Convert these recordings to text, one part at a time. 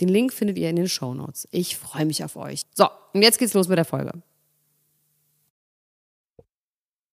Den Link findet ihr in den Show Notes. Ich freue mich auf euch. So, und jetzt geht's los mit der Folge.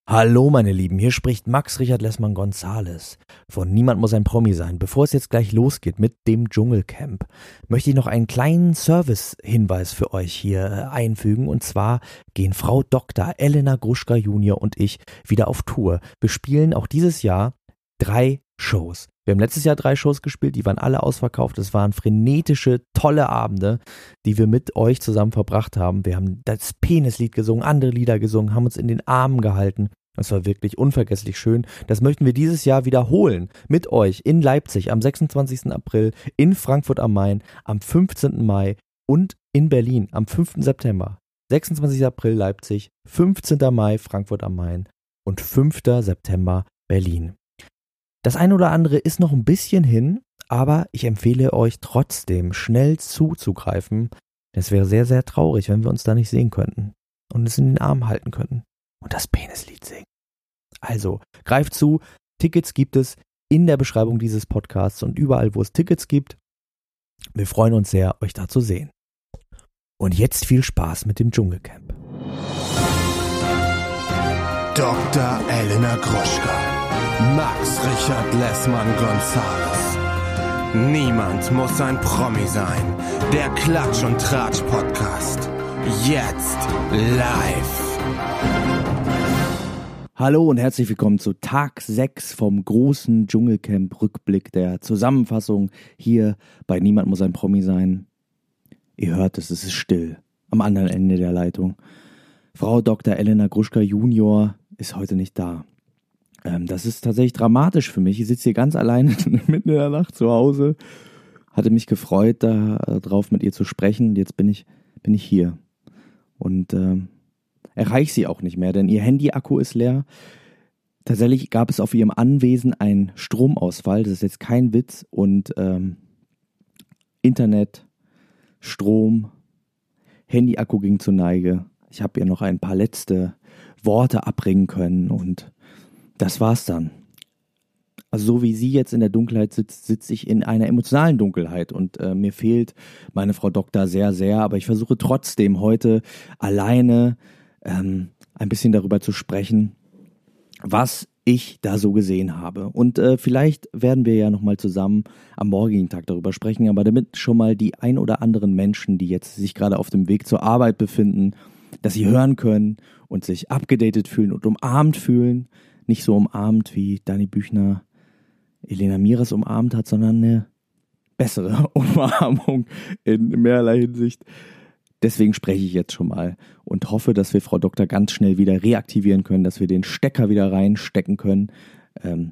Hallo meine Lieben, hier spricht Max Richard Lessmann Gonzales von Niemand muss ein Promi sein. Bevor es jetzt gleich losgeht mit dem Dschungelcamp, möchte ich noch einen kleinen Service-Hinweis für euch hier äh, einfügen und zwar gehen Frau Dr. Elena Gruschka Junior und ich wieder auf Tour. Wir spielen auch dieses Jahr drei Shows. Wir haben letztes Jahr drei Shows gespielt, die waren alle ausverkauft. Es waren frenetische, tolle Abende, die wir mit euch zusammen verbracht haben. Wir haben das Penislied gesungen, andere Lieder gesungen, haben uns in den Armen gehalten. Das war wirklich unvergesslich schön. Das möchten wir dieses Jahr wiederholen mit euch in Leipzig am 26. April, in Frankfurt am Main am 15. Mai und in Berlin am 5. September. 26. April Leipzig, 15. Mai Frankfurt am Main und 5. September Berlin. Das eine oder andere ist noch ein bisschen hin, aber ich empfehle euch trotzdem schnell zuzugreifen. Es wäre sehr, sehr traurig, wenn wir uns da nicht sehen könnten und es in den Arm halten könnten und das Penislied singen. Also, greift zu. Tickets gibt es in der Beschreibung dieses Podcasts und überall, wo es Tickets gibt. Wir freuen uns sehr, euch da zu sehen. Und jetzt viel Spaß mit dem Dschungelcamp. Dr. Elena Gruschka Max Richard Lessmann Gonzales. Niemand muss ein Promi sein. Der Klatsch und Tratsch Podcast. Jetzt live. Hallo und herzlich willkommen zu Tag 6 vom großen Dschungelcamp Rückblick der Zusammenfassung hier bei Niemand muss ein Promi sein. Ihr hört es, es ist still am anderen Ende der Leitung. Frau Dr. Elena Gruschka Junior ist heute nicht da. Ähm, das ist tatsächlich dramatisch für mich. Ich sitze hier ganz alleine mitten in der Nacht zu Hause. Hatte mich gefreut, darauf äh, mit ihr zu sprechen. Und jetzt bin ich, bin ich hier. Und äh, erreiche sie auch nicht mehr, denn ihr Handy-Akku ist leer. Tatsächlich gab es auf ihrem Anwesen einen Stromausfall. Das ist jetzt kein Witz. Und ähm, Internet, Strom, Handy-Akku ging zur Neige. Ich habe ihr noch ein paar letzte Worte abbringen können und das war's dann. Also so wie sie jetzt in der Dunkelheit sitzt, sitze ich in einer emotionalen Dunkelheit und äh, mir fehlt meine Frau Doktor sehr, sehr, aber ich versuche trotzdem heute alleine ähm, ein bisschen darüber zu sprechen, was ich da so gesehen habe. Und äh, vielleicht werden wir ja nochmal zusammen am morgigen Tag darüber sprechen, aber damit schon mal die ein oder anderen Menschen, die jetzt sich gerade auf dem Weg zur Arbeit befinden, dass sie hören können und sich abgedatet fühlen und umarmt fühlen, nicht so umarmt, wie Dani Büchner Elena Miras umarmt hat, sondern eine bessere Umarmung in mehrerlei Hinsicht. Deswegen spreche ich jetzt schon mal und hoffe, dass wir Frau Doktor ganz schnell wieder reaktivieren können, dass wir den Stecker wieder reinstecken können. Ähm,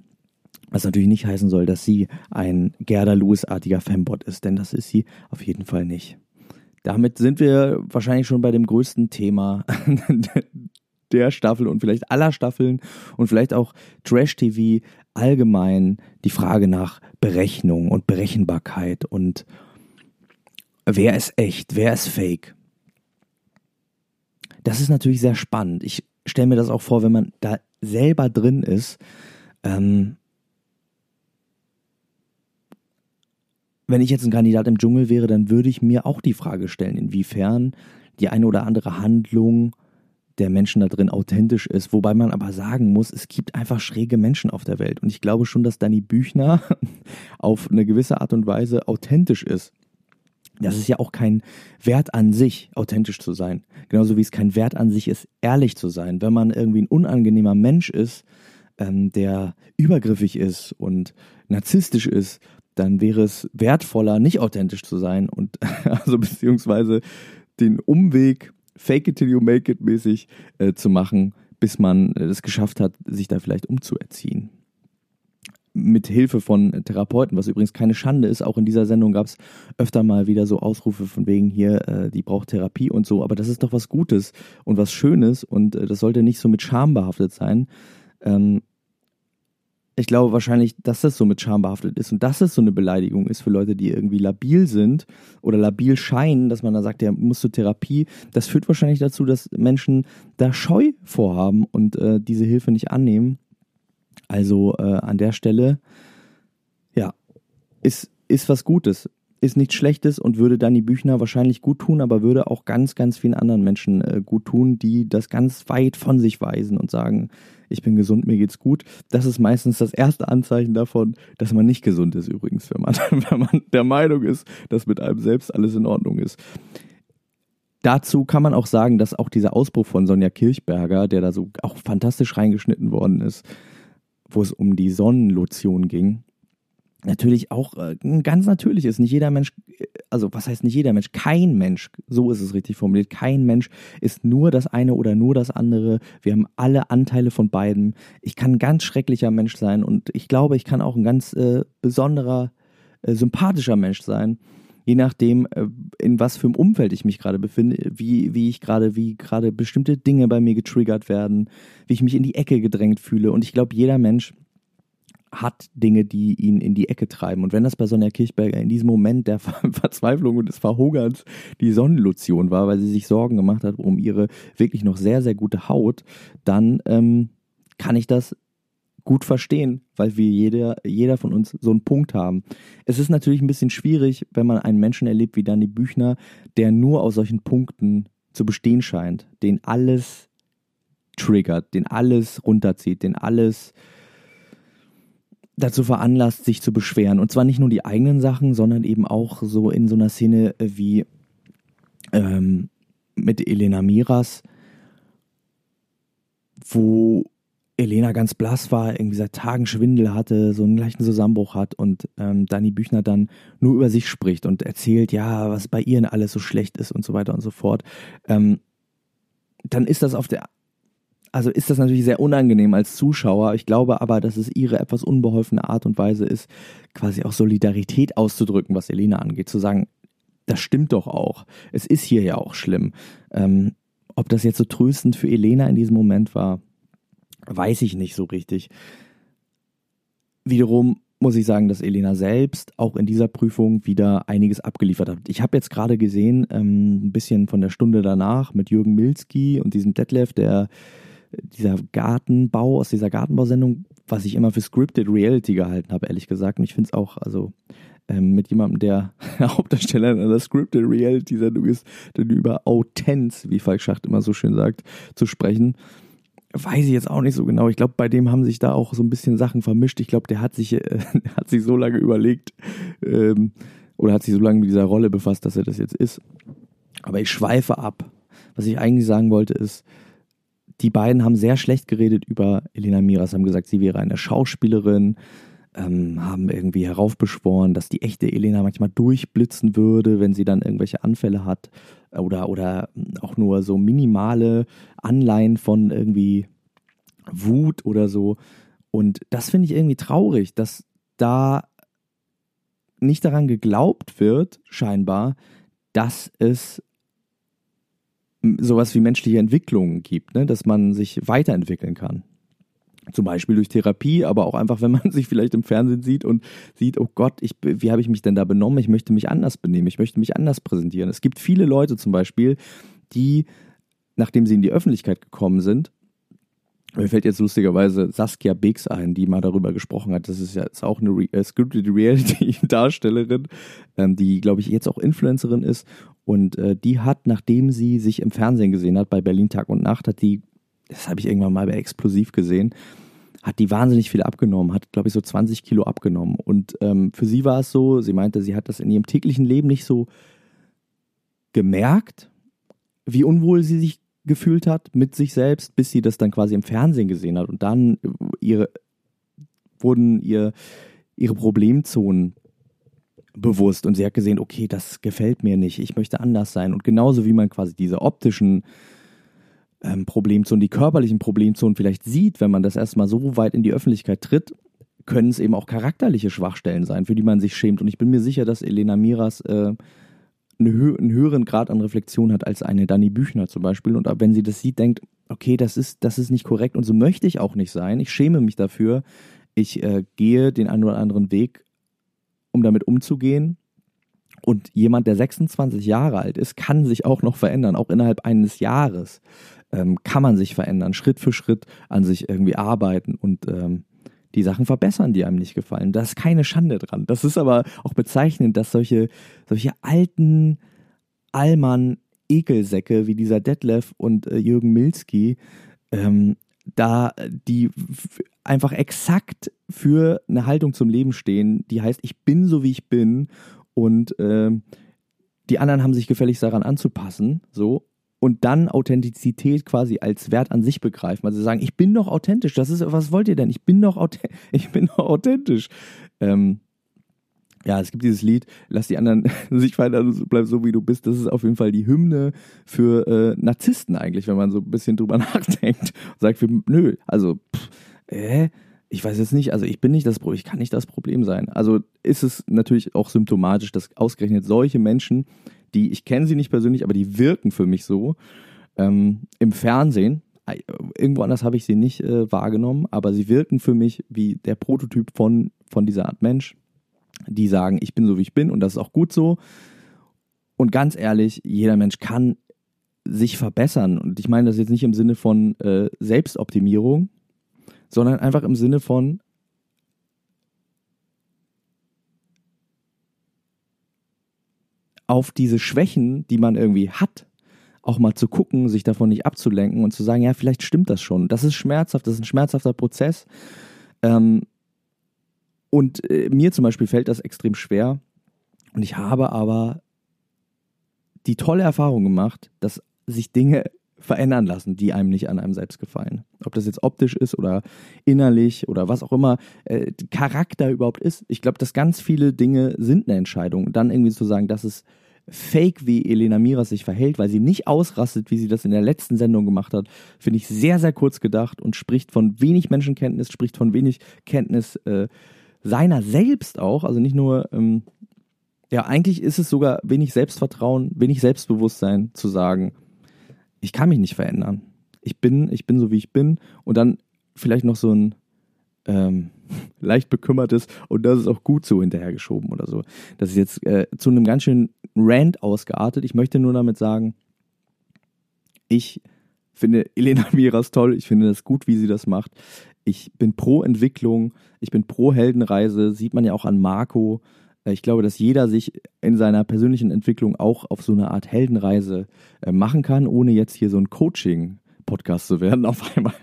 was natürlich nicht heißen soll, dass sie ein Gerda Lewis-artiger Fanbot ist, denn das ist sie auf jeden Fall nicht. Damit sind wir wahrscheinlich schon bei dem größten Thema der Staffel und vielleicht aller Staffeln und vielleicht auch Trash-TV allgemein die Frage nach Berechnung und Berechenbarkeit und wer ist echt, wer ist fake. Das ist natürlich sehr spannend. Ich stelle mir das auch vor, wenn man da selber drin ist. Ähm, wenn ich jetzt ein Kandidat im Dschungel wäre, dann würde ich mir auch die Frage stellen, inwiefern die eine oder andere Handlung der Menschen da drin authentisch ist. Wobei man aber sagen muss, es gibt einfach schräge Menschen auf der Welt. Und ich glaube schon, dass Danny Büchner auf eine gewisse Art und Weise authentisch ist. Das ist ja auch kein Wert an sich, authentisch zu sein. Genauso wie es kein Wert an sich ist, ehrlich zu sein. Wenn man irgendwie ein unangenehmer Mensch ist, ähm, der übergriffig ist und narzisstisch ist, dann wäre es wertvoller, nicht authentisch zu sein und also beziehungsweise den Umweg fake it till you make it mäßig äh, zu machen, bis man es geschafft hat, sich da vielleicht umzuerziehen mit Hilfe von Therapeuten, was übrigens keine Schande ist. Auch in dieser Sendung gab es öfter mal wieder so Ausrufe von wegen hier, äh, die braucht Therapie und so. Aber das ist doch was Gutes und was Schönes und äh, das sollte nicht so mit Scham behaftet sein. Ähm, ich glaube wahrscheinlich, dass das so mit Scham behaftet ist und dass es so eine Beleidigung ist für Leute, die irgendwie labil sind oder labil scheinen, dass man da sagt, ja, musst du Therapie. Das führt wahrscheinlich dazu, dass Menschen da Scheu vorhaben und äh, diese Hilfe nicht annehmen. Also äh, an der Stelle, ja, ist, ist was Gutes, ist nichts Schlechtes und würde Dani Büchner wahrscheinlich gut tun, aber würde auch ganz, ganz vielen anderen Menschen äh, gut tun, die das ganz weit von sich weisen und sagen, ich bin gesund, mir geht's gut. Das ist meistens das erste Anzeichen davon, dass man nicht gesund ist übrigens, wenn man, wenn man der Meinung ist, dass mit einem selbst alles in Ordnung ist. Dazu kann man auch sagen, dass auch dieser Ausbruch von Sonja Kirchberger, der da so auch fantastisch reingeschnitten worden ist, wo es um die Sonnenlotion ging, natürlich auch äh, ganz natürlich ist. Nicht jeder Mensch, also was heißt nicht jeder Mensch? Kein Mensch, so ist es richtig formuliert, kein Mensch ist nur das eine oder nur das andere. Wir haben alle Anteile von beiden. Ich kann ein ganz schrecklicher Mensch sein und ich glaube, ich kann auch ein ganz äh, besonderer, äh, sympathischer Mensch sein je nachdem, äh, in was für einem Umfeld ich mich gerade befinde, wie, wie ich gerade, wie gerade bestimmte Dinge bei mir getriggert werden, wie ich mich in die Ecke gedrängt fühle. Und ich glaube, jeder Mensch hat Dinge, die ihn in die Ecke treiben. Und wenn das bei Sonja Kirchberger in diesem Moment der Verzweiflung und des Verhungerns die Sonnenlotion war, weil sie sich Sorgen gemacht hat um ihre wirklich noch sehr, sehr gute Haut, dann ähm, kann ich das gut verstehen, weil wir jeder, jeder von uns so einen Punkt haben. Es ist natürlich ein bisschen schwierig, wenn man einen Menschen erlebt wie Danny Büchner, der nur aus solchen Punkten zu bestehen scheint, den alles triggert, den alles runterzieht, den alles dazu veranlasst, sich zu beschweren. Und zwar nicht nur die eigenen Sachen, sondern eben auch so in so einer Szene wie ähm, mit Elena Miras, wo Elena ganz blass war, irgendwie seit Tagen Schwindel hatte, so einen leichten Zusammenbruch hat und ähm, Dani Büchner dann nur über sich spricht und erzählt, ja, was bei ihr alles so schlecht ist und so weiter und so fort, ähm, dann ist das auf der, also ist das natürlich sehr unangenehm als Zuschauer. Ich glaube aber, dass es ihre etwas unbeholfene Art und Weise ist, quasi auch Solidarität auszudrücken, was Elena angeht, zu sagen, das stimmt doch auch. Es ist hier ja auch schlimm. Ähm, ob das jetzt so tröstend für Elena in diesem Moment war, weiß ich nicht so richtig. Wiederum muss ich sagen, dass Elena selbst auch in dieser Prüfung wieder einiges abgeliefert hat. Ich habe jetzt gerade gesehen, ähm, ein bisschen von der Stunde danach mit Jürgen Milski und diesem Detlef, der dieser Gartenbau aus dieser Gartenbausendung, was ich immer für Scripted Reality gehalten habe, ehrlich gesagt. Und ich finde es auch, also ähm, mit jemandem, der Hauptdarsteller in einer Scripted Reality-Sendung ist, dann über Autenz, wie Falk Schacht immer so schön sagt, zu sprechen weiß ich jetzt auch nicht so genau. Ich glaube, bei dem haben sich da auch so ein bisschen Sachen vermischt. Ich glaube, der hat sich, äh, hat sich so lange überlegt ähm, oder hat sich so lange mit dieser Rolle befasst, dass er das jetzt ist. Aber ich schweife ab. Was ich eigentlich sagen wollte ist, die beiden haben sehr schlecht geredet über Elena Miras, haben gesagt, sie wäre eine Schauspielerin, ähm, haben irgendwie heraufbeschworen, dass die echte Elena manchmal durchblitzen würde, wenn sie dann irgendwelche Anfälle hat oder, oder auch nur so minimale Anleihen von irgendwie Wut oder so. Und das finde ich irgendwie traurig, dass da nicht daran geglaubt wird, scheinbar, dass es sowas wie menschliche Entwicklungen gibt, ne? dass man sich weiterentwickeln kann. Zum Beispiel durch Therapie, aber auch einfach, wenn man sich vielleicht im Fernsehen sieht und sieht, oh Gott, ich, wie habe ich mich denn da benommen? Ich möchte mich anders benehmen, ich möchte mich anders präsentieren. Es gibt viele Leute zum Beispiel, die, nachdem sie in die Öffentlichkeit gekommen sind, mir fällt jetzt lustigerweise Saskia Beeks ein, die mal darüber gesprochen hat. Das ist ja ist auch eine Re äh, Scripted Reality-Darstellerin, ähm, die, glaube ich, jetzt auch Influencerin ist. Und äh, die hat, nachdem sie sich im Fernsehen gesehen hat, bei Berlin Tag und Nacht, hat die das habe ich irgendwann mal bei Explosiv gesehen, hat die wahnsinnig viel abgenommen, hat, glaube ich, so 20 Kilo abgenommen. Und ähm, für sie war es so, sie meinte, sie hat das in ihrem täglichen Leben nicht so gemerkt, wie unwohl sie sich gefühlt hat mit sich selbst, bis sie das dann quasi im Fernsehen gesehen hat. Und dann ihre, wurden ihr ihre Problemzonen bewusst und sie hat gesehen, okay, das gefällt mir nicht, ich möchte anders sein. Und genauso wie man quasi diese optischen ähm, Problemzonen, die körperlichen Problemzonen vielleicht sieht, wenn man das erstmal so weit in die Öffentlichkeit tritt, können es eben auch charakterliche Schwachstellen sein, für die man sich schämt. Und ich bin mir sicher, dass Elena Miras äh, eine hö einen höheren Grad an Reflexion hat als eine Dani Büchner zum Beispiel. Und wenn sie das sieht, denkt, okay, das ist, das ist nicht korrekt und so möchte ich auch nicht sein. Ich schäme mich dafür. Ich äh, gehe den einen oder anderen Weg, um damit umzugehen. Und jemand, der 26 Jahre alt ist, kann sich auch noch verändern, auch innerhalb eines Jahres ähm, kann man sich verändern, Schritt für Schritt an sich irgendwie arbeiten und ähm, die Sachen verbessern, die einem nicht gefallen. Da ist keine Schande dran. Das ist aber auch bezeichnend, dass solche, solche alten Allmann Ekelsäcke wie dieser Detlef und äh, Jürgen Milski ähm, da die einfach exakt für eine Haltung zum Leben stehen, die heißt, ich bin so wie ich bin und äh, die anderen haben sich gefälligst daran anzupassen, so und dann Authentizität quasi als Wert an sich begreifen. Also sagen, ich bin doch authentisch. Das ist, was wollt ihr denn? Ich bin doch, ich bin doch authentisch. Ähm, ja, es gibt dieses Lied, lass die anderen sich verändern, bleib so wie du bist. Das ist auf jeden Fall die Hymne für äh, Narzissten eigentlich, wenn man so ein bisschen drüber nachdenkt. Und sagt, nö, also, pff, äh, ich weiß jetzt nicht, also ich bin nicht das Problem, ich kann nicht das Problem sein. Also ist es natürlich auch symptomatisch, dass ausgerechnet solche Menschen die, ich kenne sie nicht persönlich, aber die wirken für mich so. Ähm, Im Fernsehen, irgendwo anders habe ich sie nicht äh, wahrgenommen, aber sie wirken für mich wie der Prototyp von, von dieser Art Mensch, die sagen, ich bin so wie ich bin und das ist auch gut so. Und ganz ehrlich, jeder Mensch kann sich verbessern. Und ich meine das jetzt nicht im Sinne von äh, Selbstoptimierung, sondern einfach im Sinne von, auf diese Schwächen, die man irgendwie hat, auch mal zu gucken, sich davon nicht abzulenken und zu sagen, ja, vielleicht stimmt das schon. Das ist schmerzhaft, das ist ein schmerzhafter Prozess. Ähm, und äh, mir zum Beispiel fällt das extrem schwer. Und ich habe aber die tolle Erfahrung gemacht, dass sich Dinge verändern lassen, die einem nicht an einem selbst gefallen. Ob das jetzt optisch ist oder innerlich oder was auch immer äh, Charakter überhaupt ist. Ich glaube, dass ganz viele Dinge sind eine Entscheidung. Und dann irgendwie zu sagen, das ist fake, wie Elena Miras sich verhält, weil sie nicht ausrastet, wie sie das in der letzten Sendung gemacht hat, finde ich sehr, sehr kurz gedacht und spricht von wenig Menschenkenntnis, spricht von wenig Kenntnis äh, seiner selbst auch. Also nicht nur ähm, ja, eigentlich ist es sogar wenig Selbstvertrauen, wenig Selbstbewusstsein zu sagen, ich kann mich nicht verändern. Ich bin, ich bin so wie ich bin und dann vielleicht noch so ein ähm, leicht bekümmertes und das ist auch gut so hinterhergeschoben oder so. Das ist jetzt äh, zu einem ganz schönen Rant ausgeartet. Ich möchte nur damit sagen, ich finde Elena Miras toll, ich finde das gut, wie sie das macht. Ich bin pro Entwicklung, ich bin pro Heldenreise, sieht man ja auch an Marco. Äh, ich glaube, dass jeder sich in seiner persönlichen Entwicklung auch auf so eine Art Heldenreise äh, machen kann, ohne jetzt hier so ein Coaching Podcast zu werden auf einmal.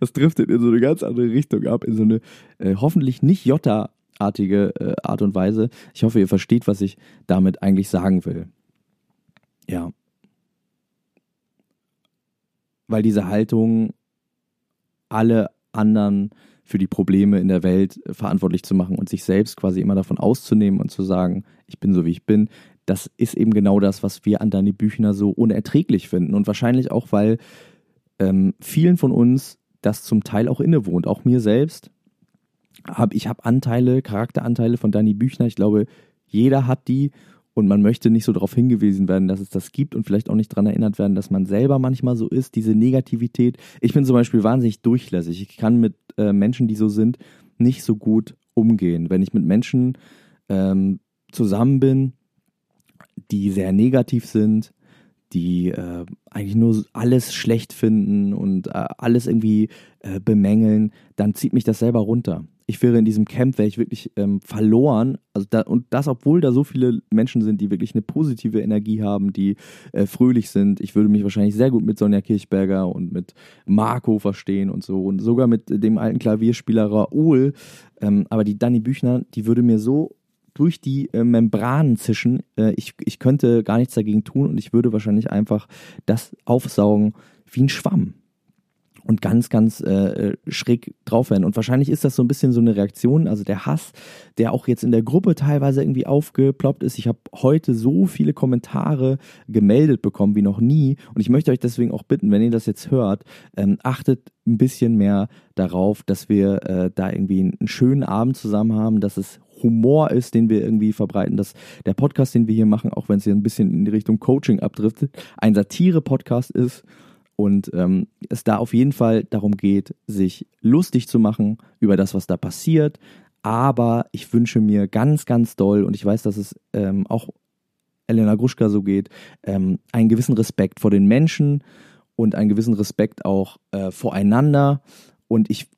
Das driftet in so eine ganz andere Richtung ab, in so eine äh, hoffentlich nicht Jotta-artige äh, Art und Weise. Ich hoffe, ihr versteht, was ich damit eigentlich sagen will. Ja. Weil diese Haltung alle anderen für die Probleme in der Welt verantwortlich zu machen und sich selbst quasi immer davon auszunehmen und zu sagen, ich bin so wie ich bin, das ist eben genau das, was wir an Dani Büchner so unerträglich finden. Und wahrscheinlich auch, weil ähm, vielen von uns das zum Teil auch innewohnt, auch mir selbst. Hab, ich habe Anteile, Charakteranteile von Dani Büchner. Ich glaube, jeder hat die und man möchte nicht so darauf hingewiesen werden, dass es das gibt und vielleicht auch nicht daran erinnert werden, dass man selber manchmal so ist, diese Negativität. Ich bin zum Beispiel wahnsinnig durchlässig. Ich kann mit äh, Menschen, die so sind, nicht so gut umgehen. Wenn ich mit Menschen ähm, zusammen bin, die sehr negativ sind, die äh, eigentlich nur alles schlecht finden und äh, alles irgendwie äh, bemängeln, dann zieht mich das selber runter ich wäre in diesem Camp, wäre ich wirklich ähm, verloren. Also da, und das, obwohl da so viele Menschen sind, die wirklich eine positive Energie haben, die äh, fröhlich sind. Ich würde mich wahrscheinlich sehr gut mit Sonja Kirchberger und mit Marco verstehen und so. Und sogar mit dem alten Klavierspieler Raoul. Ähm, aber die Danny Büchner, die würde mir so durch die äh, Membranen zischen. Äh, ich, ich könnte gar nichts dagegen tun und ich würde wahrscheinlich einfach das aufsaugen wie ein Schwamm. Und ganz, ganz äh, schräg drauf werden. Und wahrscheinlich ist das so ein bisschen so eine Reaktion, also der Hass, der auch jetzt in der Gruppe teilweise irgendwie aufgeploppt ist. Ich habe heute so viele Kommentare gemeldet bekommen wie noch nie. Und ich möchte euch deswegen auch bitten, wenn ihr das jetzt hört, ähm, achtet ein bisschen mehr darauf, dass wir äh, da irgendwie einen schönen Abend zusammen haben, dass es Humor ist, den wir irgendwie verbreiten, dass der Podcast, den wir hier machen, auch wenn es hier ein bisschen in die Richtung Coaching abdriftet, ein Satire-Podcast ist und ähm, es da auf jeden Fall darum geht, sich lustig zu machen über das, was da passiert. Aber ich wünsche mir ganz, ganz doll, und ich weiß, dass es ähm, auch Elena Gruschka so geht, ähm, einen gewissen Respekt vor den Menschen und einen gewissen Respekt auch äh, voreinander. Und ich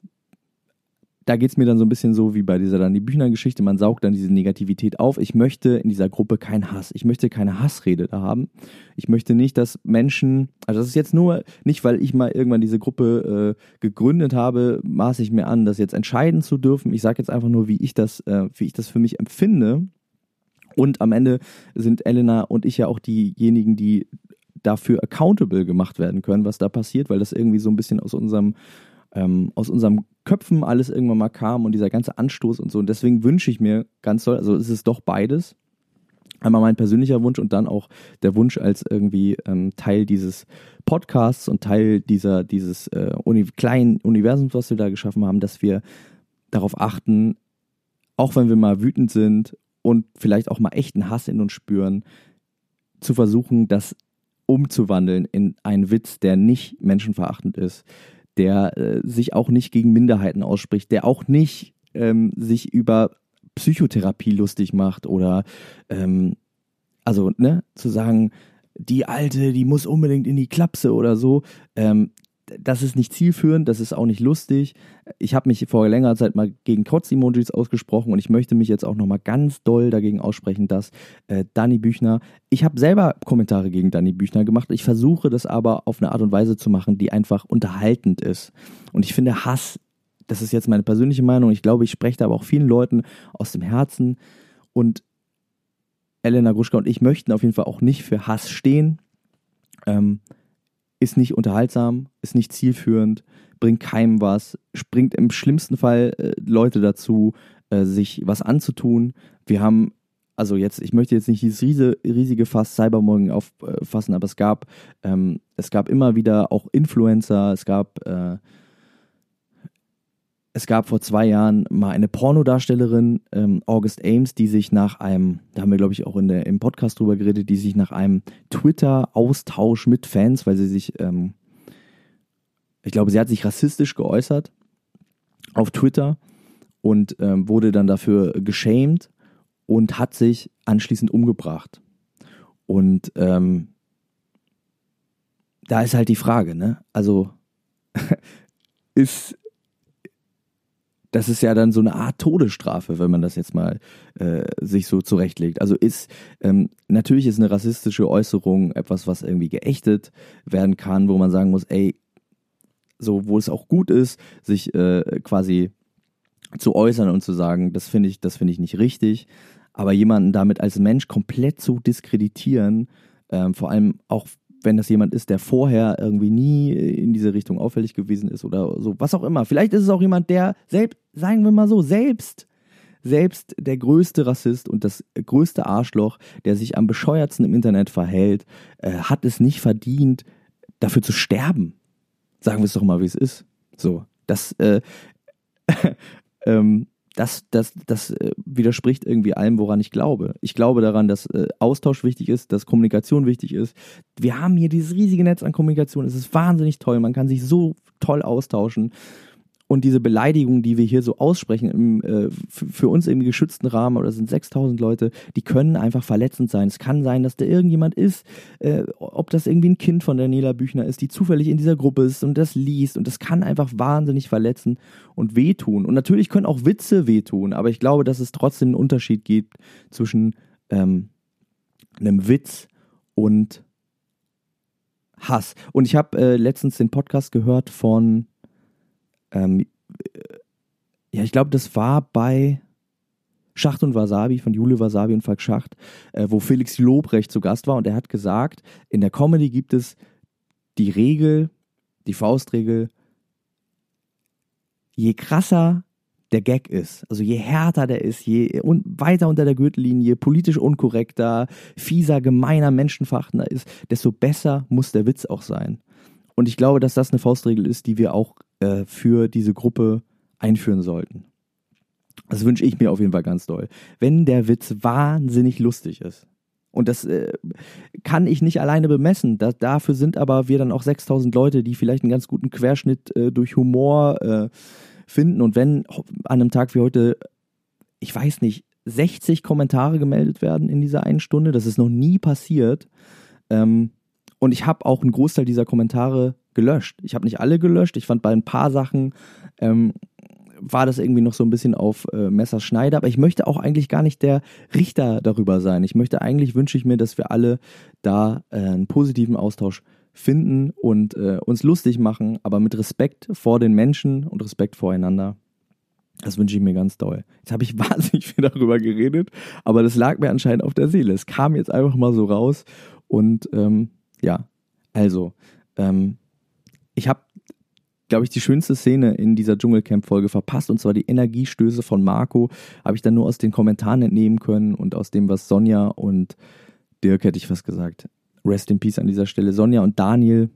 da geht es mir dann so ein bisschen so wie bei dieser dann die Büchner-Geschichte, man saugt dann diese Negativität auf. Ich möchte in dieser Gruppe keinen Hass. Ich möchte keine Hassrede da haben. Ich möchte nicht, dass Menschen, also das ist jetzt nur nicht, weil ich mal irgendwann diese Gruppe äh, gegründet habe, maße ich mir an, das jetzt entscheiden zu dürfen. Ich sage jetzt einfach nur, wie ich das, äh, wie ich das für mich empfinde. Und am Ende sind Elena und ich ja auch diejenigen, die dafür accountable gemacht werden können, was da passiert, weil das irgendwie so ein bisschen aus unserem ähm, aus unserem Köpfen alles irgendwann mal kam und dieser ganze Anstoß und so. Und deswegen wünsche ich mir ganz toll, also es ist doch beides. Einmal mein persönlicher Wunsch und dann auch der Wunsch als irgendwie ähm, Teil dieses Podcasts und Teil dieser, dieses äh, Uni kleinen Universums, was wir da geschaffen haben, dass wir darauf achten, auch wenn wir mal wütend sind und vielleicht auch mal echten Hass in uns spüren, zu versuchen, das umzuwandeln in einen Witz, der nicht menschenverachtend ist, der äh, sich auch nicht gegen Minderheiten ausspricht, der auch nicht ähm, sich über Psychotherapie lustig macht oder ähm, also ne, zu sagen, die Alte, die muss unbedingt in die Klapse oder so. Ähm, das ist nicht zielführend, das ist auch nicht lustig. Ich habe mich vor längerer Zeit mal gegen Kotz-Emojis ausgesprochen und ich möchte mich jetzt auch nochmal ganz doll dagegen aussprechen, dass äh, Dani Büchner, ich habe selber Kommentare gegen Dani Büchner gemacht, ich versuche das aber auf eine Art und Weise zu machen, die einfach unterhaltend ist. Und ich finde Hass, das ist jetzt meine persönliche Meinung, ich glaube, ich spreche da aber auch vielen Leuten aus dem Herzen und Elena Gruschka und ich möchten auf jeden Fall auch nicht für Hass stehen. Ähm, ist nicht unterhaltsam, ist nicht zielführend, bringt keinem was, springt im schlimmsten Fall äh, Leute dazu, äh, sich was anzutun. Wir haben, also jetzt, ich möchte jetzt nicht dieses riesige, riesige Fass Cybermobbing auffassen, aber es gab, ähm, es gab immer wieder auch Influencer, es gab äh, es gab vor zwei Jahren mal eine Pornodarstellerin, ähm, August Ames, die sich nach einem, da haben wir glaube ich auch in der, im Podcast drüber geredet, die sich nach einem Twitter-Austausch mit Fans, weil sie sich, ähm, ich glaube, sie hat sich rassistisch geäußert auf Twitter und ähm, wurde dann dafür geschämt und hat sich anschließend umgebracht. Und ähm, da ist halt die Frage, ne? Also ist das ist ja dann so eine Art Todesstrafe, wenn man das jetzt mal äh, sich so zurechtlegt. Also ist ähm, natürlich ist eine rassistische Äußerung etwas, was irgendwie geächtet werden kann, wo man sagen muss, ey, so wo es auch gut ist, sich äh, quasi zu äußern und zu sagen, das finde ich, das finde ich nicht richtig. Aber jemanden damit als Mensch komplett zu diskreditieren, ähm, vor allem auch wenn das jemand ist, der vorher irgendwie nie in diese Richtung auffällig gewesen ist oder so, was auch immer. Vielleicht ist es auch jemand, der selbst, sagen wir mal so, selbst, selbst der größte Rassist und das größte Arschloch, der sich am bescheuertsten im Internet verhält, äh, hat es nicht verdient, dafür zu sterben. Sagen wir es doch mal, wie es ist. So, das, äh, ähm, das, das, das äh, widerspricht irgendwie allem, woran ich glaube. Ich glaube daran, dass äh, Austausch wichtig ist, dass Kommunikation wichtig ist. Wir haben hier dieses riesige Netz an Kommunikation. Es ist wahnsinnig toll. Man kann sich so toll austauschen. Und diese Beleidigungen, die wir hier so aussprechen, im, äh, für uns im geschützten Rahmen, oder sind 6000 Leute, die können einfach verletzend sein. Es kann sein, dass da irgendjemand ist, äh, ob das irgendwie ein Kind von Daniela Büchner ist, die zufällig in dieser Gruppe ist und das liest. Und das kann einfach wahnsinnig verletzen und wehtun. Und natürlich können auch Witze wehtun, aber ich glaube, dass es trotzdem einen Unterschied gibt zwischen ähm, einem Witz und Hass. Und ich habe äh, letztens den Podcast gehört von ähm, ja, ich glaube, das war bei Schacht und Wasabi von Jule Wasabi und Falk Schacht, äh, wo Felix Lobrecht zu Gast war und er hat gesagt, in der Comedy gibt es die Regel, die Faustregel, je krasser der Gag ist, also je härter der ist, je un weiter unter der Gürtellinie, politisch unkorrekter, fieser, gemeiner, menschenverachtender ist, desto besser muss der Witz auch sein. Und ich glaube, dass das eine Faustregel ist, die wir auch äh, für diese Gruppe einführen sollten. Das wünsche ich mir auf jeden Fall ganz doll. Wenn der Witz wahnsinnig lustig ist. Und das äh, kann ich nicht alleine bemessen. Da, dafür sind aber wir dann auch 6000 Leute, die vielleicht einen ganz guten Querschnitt äh, durch Humor äh, finden. Und wenn an einem Tag wie heute, ich weiß nicht, 60 Kommentare gemeldet werden in dieser einen Stunde, das ist noch nie passiert. Ähm, und ich habe auch einen Großteil dieser Kommentare gelöscht. Ich habe nicht alle gelöscht. Ich fand bei ein paar Sachen ähm, war das irgendwie noch so ein bisschen auf äh, Messerschneider. Aber ich möchte auch eigentlich gar nicht der Richter darüber sein. Ich möchte eigentlich, wünsche ich mir, dass wir alle da äh, einen positiven Austausch finden und äh, uns lustig machen, aber mit Respekt vor den Menschen und Respekt voreinander. Das wünsche ich mir ganz doll. Jetzt habe ich wahnsinnig viel darüber geredet, aber das lag mir anscheinend auf der Seele. Es kam jetzt einfach mal so raus und ähm, ja, also ähm, ich habe glaube ich, die schönste Szene in dieser Dschungelcamp-Folge verpasst, und zwar die Energiestöße von Marco, habe ich dann nur aus den Kommentaren entnehmen können und aus dem, was Sonja und Dirk, hätte ich fast gesagt, Rest in Peace an dieser Stelle, Sonja und Daniel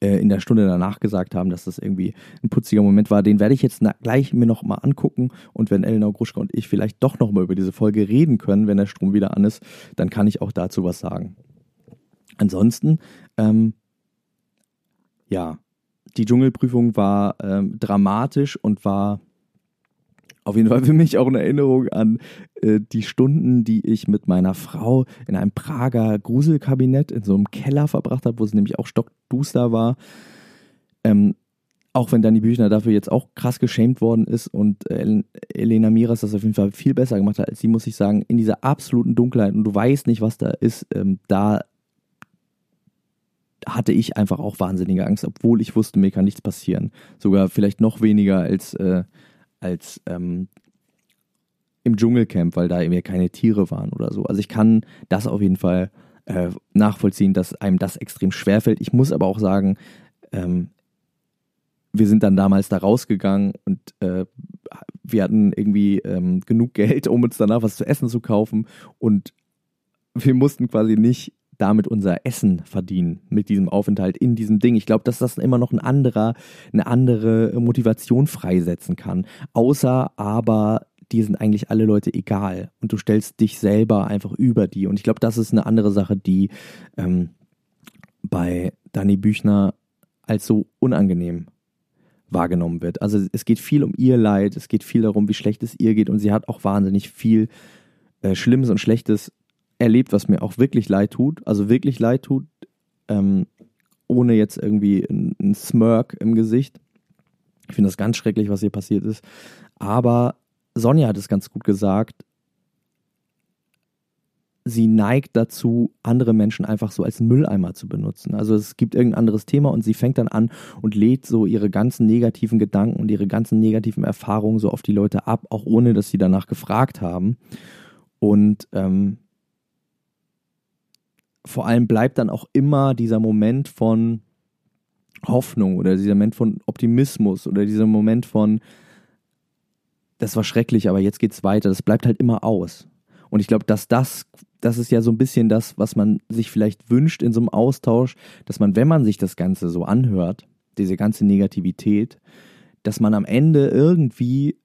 äh, in der Stunde danach gesagt haben, dass das irgendwie ein putziger Moment war. Den werde ich jetzt gleich mir nochmal angucken und wenn Elena Gruschka und ich vielleicht doch nochmal über diese Folge reden können, wenn der Strom wieder an ist, dann kann ich auch dazu was sagen. Ansonsten, ähm, ja, die Dschungelprüfung war ähm, dramatisch und war auf jeden Fall für mich auch eine Erinnerung an äh, die Stunden, die ich mit meiner Frau in einem Prager Gruselkabinett in so einem Keller verbracht habe, wo es nämlich auch stockduster war. Ähm, auch wenn Danny Büchner dafür jetzt auch krass geschämt worden ist und äh, Elena Miras das auf jeden Fall viel besser gemacht hat als sie, muss ich sagen, in dieser absoluten Dunkelheit und du weißt nicht, was da ist, ähm, da hatte ich einfach auch wahnsinnige Angst, obwohl ich wusste, mir kann nichts passieren. Sogar vielleicht noch weniger als, äh, als ähm, im Dschungelcamp, weil da eben keine Tiere waren oder so. Also ich kann das auf jeden Fall äh, nachvollziehen, dass einem das extrem schwer fällt. Ich muss aber auch sagen, ähm, wir sind dann damals da rausgegangen und äh, wir hatten irgendwie ähm, genug Geld, um uns danach was zu essen zu kaufen und wir mussten quasi nicht damit unser Essen verdienen mit diesem Aufenthalt in diesem Ding. Ich glaube, dass das immer noch ein anderer, eine andere Motivation freisetzen kann. Außer aber, die sind eigentlich alle Leute egal und du stellst dich selber einfach über die. Und ich glaube, das ist eine andere Sache, die ähm, bei Dani Büchner als so unangenehm wahrgenommen wird. Also es geht viel um ihr Leid, es geht viel darum, wie schlecht es ihr geht und sie hat auch wahnsinnig viel äh, Schlimmes und Schlechtes erlebt, was mir auch wirklich leid tut, also wirklich leid tut, ähm, ohne jetzt irgendwie einen Smirk im Gesicht. Ich finde das ganz schrecklich, was hier passiert ist. Aber Sonja hat es ganz gut gesagt. Sie neigt dazu, andere Menschen einfach so als Mülleimer zu benutzen. Also es gibt irgendein anderes Thema und sie fängt dann an und lädt so ihre ganzen negativen Gedanken und ihre ganzen negativen Erfahrungen so auf die Leute ab, auch ohne dass sie danach gefragt haben. Und ähm, vor allem bleibt dann auch immer dieser Moment von Hoffnung oder dieser Moment von Optimismus oder dieser Moment von, das war schrecklich, aber jetzt geht's weiter. Das bleibt halt immer aus. Und ich glaube, dass das, das ist ja so ein bisschen das, was man sich vielleicht wünscht in so einem Austausch, dass man, wenn man sich das Ganze so anhört, diese ganze Negativität, dass man am Ende irgendwie,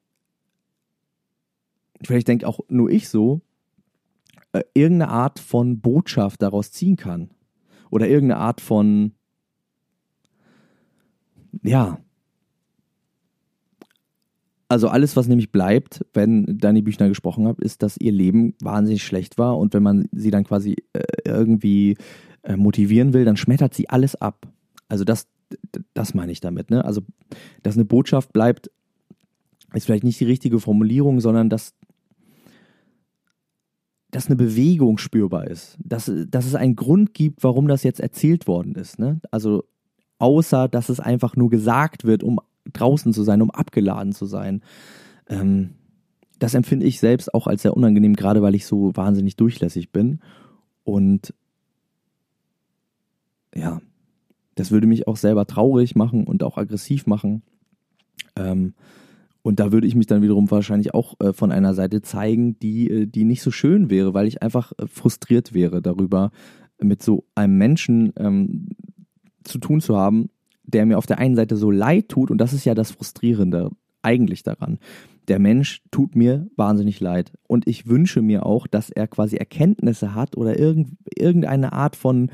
vielleicht denkt auch nur ich so, äh, irgendeine Art von Botschaft daraus ziehen kann. Oder irgendeine Art von, ja. Also alles, was nämlich bleibt, wenn Dani Büchner gesprochen hat, ist, dass ihr Leben wahnsinnig schlecht war und wenn man sie dann quasi äh, irgendwie äh, motivieren will, dann schmettert sie alles ab. Also das, das meine ich damit. Ne? Also, dass eine Botschaft bleibt, ist vielleicht nicht die richtige Formulierung, sondern dass dass eine Bewegung spürbar ist, dass, dass es einen Grund gibt, warum das jetzt erzählt worden ist. Ne? Also außer, dass es einfach nur gesagt wird, um draußen zu sein, um abgeladen zu sein. Ähm, das empfinde ich selbst auch als sehr unangenehm, gerade weil ich so wahnsinnig durchlässig bin. Und ja, das würde mich auch selber traurig machen und auch aggressiv machen. Ähm, und da würde ich mich dann wiederum wahrscheinlich auch äh, von einer Seite zeigen, die, äh, die nicht so schön wäre, weil ich einfach äh, frustriert wäre darüber, mit so einem Menschen ähm, zu tun zu haben, der mir auf der einen Seite so leid tut, und das ist ja das Frustrierende eigentlich daran. Der Mensch tut mir wahnsinnig leid. Und ich wünsche mir auch, dass er quasi Erkenntnisse hat oder irgend, irgendeine Art von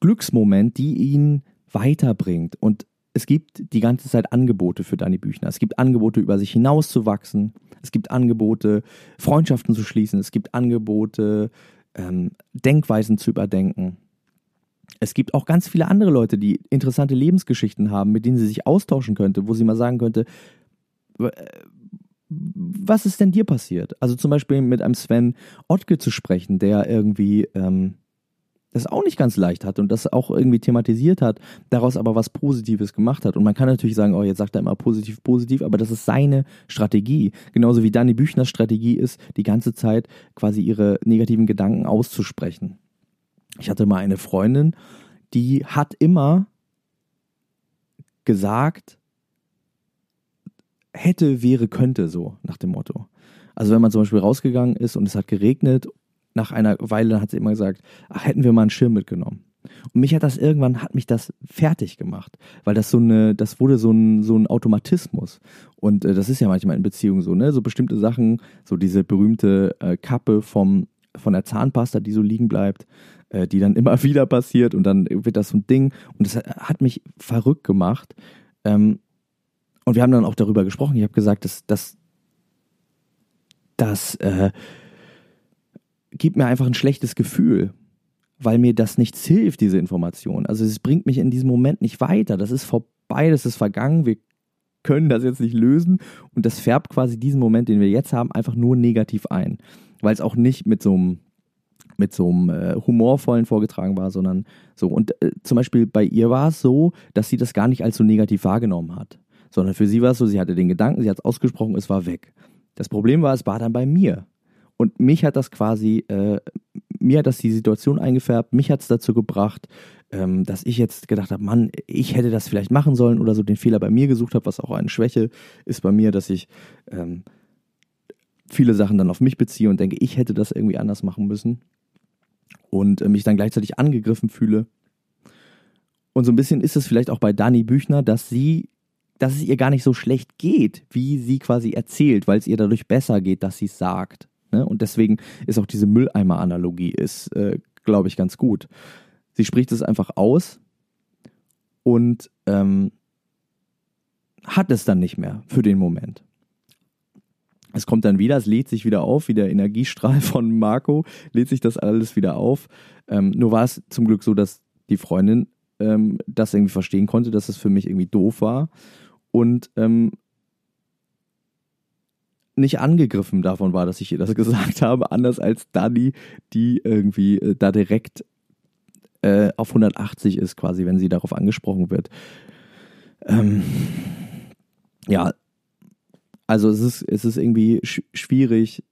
Glücksmoment, die ihn weiterbringt. Und es gibt die ganze Zeit Angebote für Dani Büchner. Es gibt Angebote, über sich hinauszuwachsen. Es gibt Angebote, Freundschaften zu schließen. Es gibt Angebote, ähm, Denkweisen zu überdenken. Es gibt auch ganz viele andere Leute, die interessante Lebensgeschichten haben, mit denen sie sich austauschen könnte, wo sie mal sagen könnte, was ist denn dir passiert? Also zum Beispiel mit einem Sven Ottke zu sprechen, der irgendwie ähm, das auch nicht ganz leicht hat und das auch irgendwie thematisiert hat, daraus aber was Positives gemacht hat. Und man kann natürlich sagen, oh, jetzt sagt er immer positiv, positiv, aber das ist seine Strategie. Genauso wie Dani Büchners Strategie ist, die ganze Zeit quasi ihre negativen Gedanken auszusprechen. Ich hatte mal eine Freundin, die hat immer gesagt, hätte, wäre, könnte, so nach dem Motto. Also wenn man zum Beispiel rausgegangen ist und es hat geregnet nach einer Weile hat sie immer gesagt, ach, hätten wir mal einen Schirm mitgenommen. Und mich hat das irgendwann, hat mich das fertig gemacht, weil das so eine, das wurde so ein, so ein Automatismus. Und äh, das ist ja manchmal in Beziehungen so, ne? So bestimmte Sachen, so diese berühmte äh, Kappe vom, von der Zahnpasta, die so liegen bleibt, äh, die dann immer wieder passiert und dann wird das so ein Ding. Und das hat mich verrückt gemacht. Ähm, und wir haben dann auch darüber gesprochen. Ich habe gesagt, dass, dass, dass äh, gibt mir einfach ein schlechtes Gefühl, weil mir das nichts hilft, diese Information. Also es bringt mich in diesem Moment nicht weiter. Das ist vorbei, das ist vergangen. Wir können das jetzt nicht lösen und das färbt quasi diesen Moment, den wir jetzt haben, einfach nur negativ ein, weil es auch nicht mit so einem mit so einem äh, humorvollen vorgetragen war, sondern so. Und äh, zum Beispiel bei ihr war es so, dass sie das gar nicht als so negativ wahrgenommen hat, sondern für sie war es so, sie hatte den Gedanken, sie hat es ausgesprochen, es war weg. Das Problem war, es war dann bei mir. Und mich hat das quasi, äh, mir hat das die Situation eingefärbt, mich hat es dazu gebracht, ähm, dass ich jetzt gedacht habe, Mann, ich hätte das vielleicht machen sollen oder so den Fehler bei mir gesucht habe, was auch eine Schwäche ist bei mir, dass ich ähm, viele Sachen dann auf mich beziehe und denke, ich hätte das irgendwie anders machen müssen und äh, mich dann gleichzeitig angegriffen fühle. Und so ein bisschen ist es vielleicht auch bei Dani Büchner, dass sie, dass es ihr gar nicht so schlecht geht, wie sie quasi erzählt, weil es ihr dadurch besser geht, dass sie es sagt. Ne? Und deswegen ist auch diese Mülleimer-Analogie, ist, äh, glaube ich, ganz gut. Sie spricht es einfach aus und ähm, hat es dann nicht mehr für den Moment. Es kommt dann wieder, es lädt sich wieder auf, wie der Energiestrahl von Marco, lädt sich das alles wieder auf. Ähm, nur war es zum Glück so, dass die Freundin ähm, das irgendwie verstehen konnte, dass es für mich irgendwie doof war und ähm, nicht angegriffen davon war, dass ich ihr das gesagt habe, anders als Dani, die irgendwie äh, da direkt äh, auf 180 ist, quasi, wenn sie darauf angesprochen wird. Ähm, ja, also es ist, es ist irgendwie sch schwierig,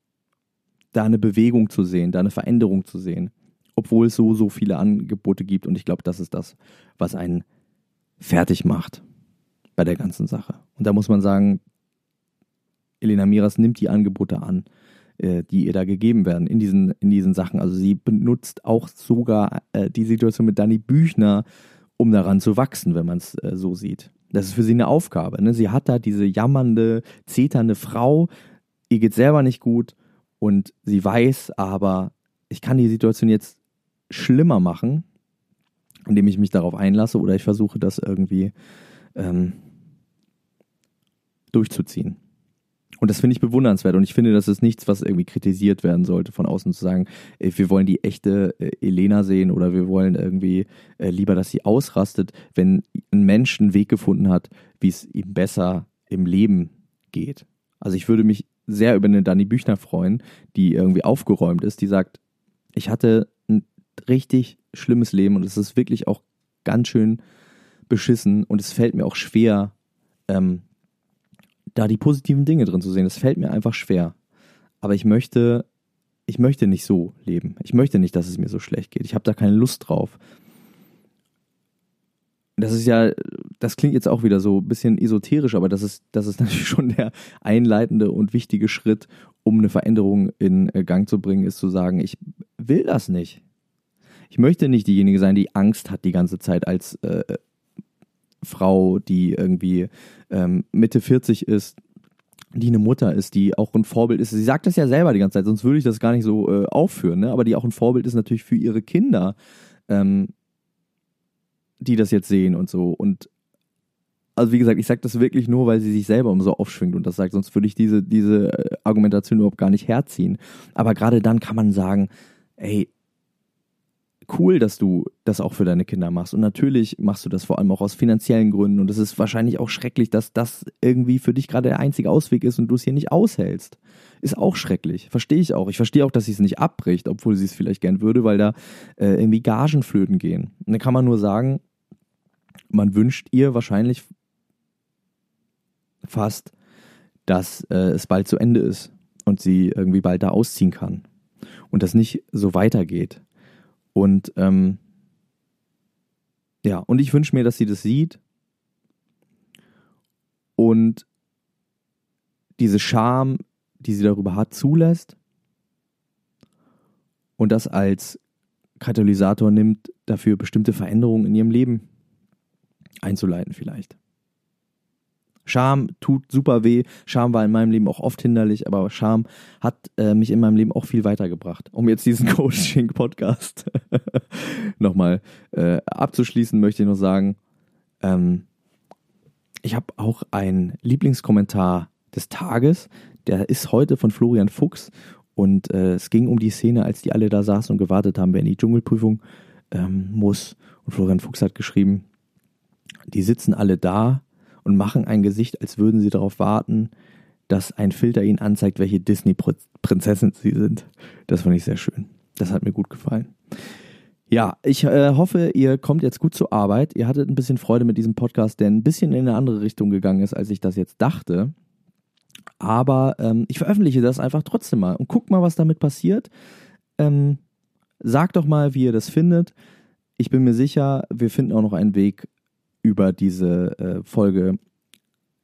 da eine Bewegung zu sehen, da eine Veränderung zu sehen, obwohl es so, so viele Angebote gibt. Und ich glaube, das ist das, was einen fertig macht bei der ganzen Sache. Und da muss man sagen, Elena Miras nimmt die Angebote an, äh, die ihr da gegeben werden in diesen, in diesen Sachen. Also sie benutzt auch sogar äh, die Situation mit Dani Büchner, um daran zu wachsen, wenn man es äh, so sieht. Das ist für sie eine Aufgabe. Ne? Sie hat da diese jammernde, zeternde Frau, ihr geht selber nicht gut und sie weiß aber, ich kann die Situation jetzt schlimmer machen, indem ich mich darauf einlasse oder ich versuche das irgendwie ähm, durchzuziehen. Und das finde ich bewundernswert. Und ich finde, das ist nichts, was irgendwie kritisiert werden sollte, von außen zu sagen, wir wollen die echte äh, Elena sehen oder wir wollen irgendwie äh, lieber, dass sie ausrastet, wenn ein Mensch einen Weg gefunden hat, wie es ihm besser im Leben geht. Also ich würde mich sehr über eine Dani Büchner freuen, die irgendwie aufgeräumt ist, die sagt, ich hatte ein richtig schlimmes Leben und es ist wirklich auch ganz schön beschissen und es fällt mir auch schwer, ähm, da die positiven Dinge drin zu sehen. Das fällt mir einfach schwer. Aber ich möchte, ich möchte nicht so leben. Ich möchte nicht, dass es mir so schlecht geht. Ich habe da keine Lust drauf. Das ist ja, das klingt jetzt auch wieder so ein bisschen esoterisch, aber das ist, das ist natürlich schon der einleitende und wichtige Schritt, um eine Veränderung in äh, Gang zu bringen, ist zu sagen, ich will das nicht. Ich möchte nicht diejenige sein, die Angst hat die ganze Zeit als äh, Frau, die irgendwie ähm, Mitte 40 ist, die eine Mutter ist, die auch ein Vorbild ist. Sie sagt das ja selber die ganze Zeit, sonst würde ich das gar nicht so äh, aufführen, ne? aber die auch ein Vorbild ist natürlich für ihre Kinder, ähm, die das jetzt sehen und so. Und also wie gesagt, ich sage das wirklich nur, weil sie sich selber um so aufschwingt und das sagt, sonst würde ich diese, diese äh, Argumentation überhaupt gar nicht herziehen. Aber gerade dann kann man sagen, ey, cool, dass du das auch für deine Kinder machst. Und natürlich machst du das vor allem auch aus finanziellen Gründen. Und es ist wahrscheinlich auch schrecklich, dass das irgendwie für dich gerade der einzige Ausweg ist und du es hier nicht aushältst. Ist auch schrecklich. Verstehe ich auch. Ich verstehe auch, dass sie es nicht abbricht, obwohl sie es vielleicht gern würde, weil da äh, irgendwie Gagenflöten gehen. Und dann kann man nur sagen, man wünscht ihr wahrscheinlich fast, dass äh, es bald zu Ende ist und sie irgendwie bald da ausziehen kann. Und das nicht so weitergeht. Und ähm, ja, und ich wünsche mir, dass sie das sieht und diese Scham, die sie darüber hat, zulässt und das als Katalysator nimmt, dafür bestimmte Veränderungen in ihrem Leben einzuleiten vielleicht. Scham tut super weh. Scham war in meinem Leben auch oft hinderlich, aber Scham hat äh, mich in meinem Leben auch viel weitergebracht. Um jetzt diesen Coaching-Podcast nochmal äh, abzuschließen, möchte ich noch sagen, ähm, ich habe auch einen Lieblingskommentar des Tages. Der ist heute von Florian Fuchs und äh, es ging um die Szene, als die alle da saßen und gewartet haben, wer in die Dschungelprüfung ähm, muss. Und Florian Fuchs hat geschrieben, die sitzen alle da und machen ein Gesicht, als würden sie darauf warten, dass ein Filter ihnen anzeigt, welche Disney-Prinzessin sie sind. Das fand ich sehr schön. Das hat mir gut gefallen. Ja, ich äh, hoffe, ihr kommt jetzt gut zur Arbeit. Ihr hattet ein bisschen Freude mit diesem Podcast, der ein bisschen in eine andere Richtung gegangen ist, als ich das jetzt dachte. Aber ähm, ich veröffentliche das einfach trotzdem mal und guckt mal, was damit passiert. Ähm, sagt doch mal, wie ihr das findet. Ich bin mir sicher, wir finden auch noch einen Weg, über diese äh, Folge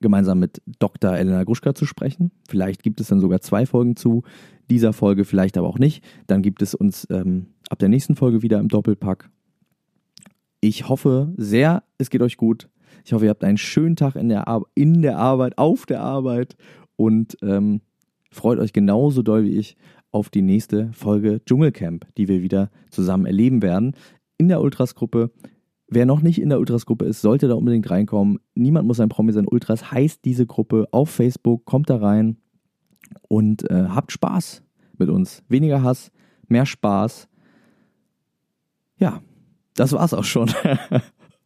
gemeinsam mit Dr. Elena Gruschka zu sprechen. Vielleicht gibt es dann sogar zwei Folgen zu dieser Folge, vielleicht aber auch nicht. Dann gibt es uns ähm, ab der nächsten Folge wieder im Doppelpack. Ich hoffe sehr, es geht euch gut. Ich hoffe, ihr habt einen schönen Tag in der, Ar in der Arbeit, auf der Arbeit und ähm, freut euch genauso doll wie ich auf die nächste Folge Dschungelcamp, die wir wieder zusammen erleben werden in der Ultras-Gruppe. Wer noch nicht in der Ultras-Gruppe ist, sollte da unbedingt reinkommen. Niemand muss ein Promi sein. Ultras heißt diese Gruppe auf Facebook. Kommt da rein und äh, habt Spaß mit uns. Weniger Hass, mehr Spaß. Ja, das war's auch schon.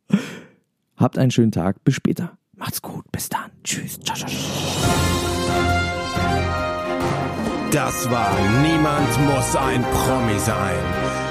habt einen schönen Tag. Bis später. Macht's gut. Bis dann. Tschüss. Ciao, ciao, ciao. Das war Niemand muss ein Promi sein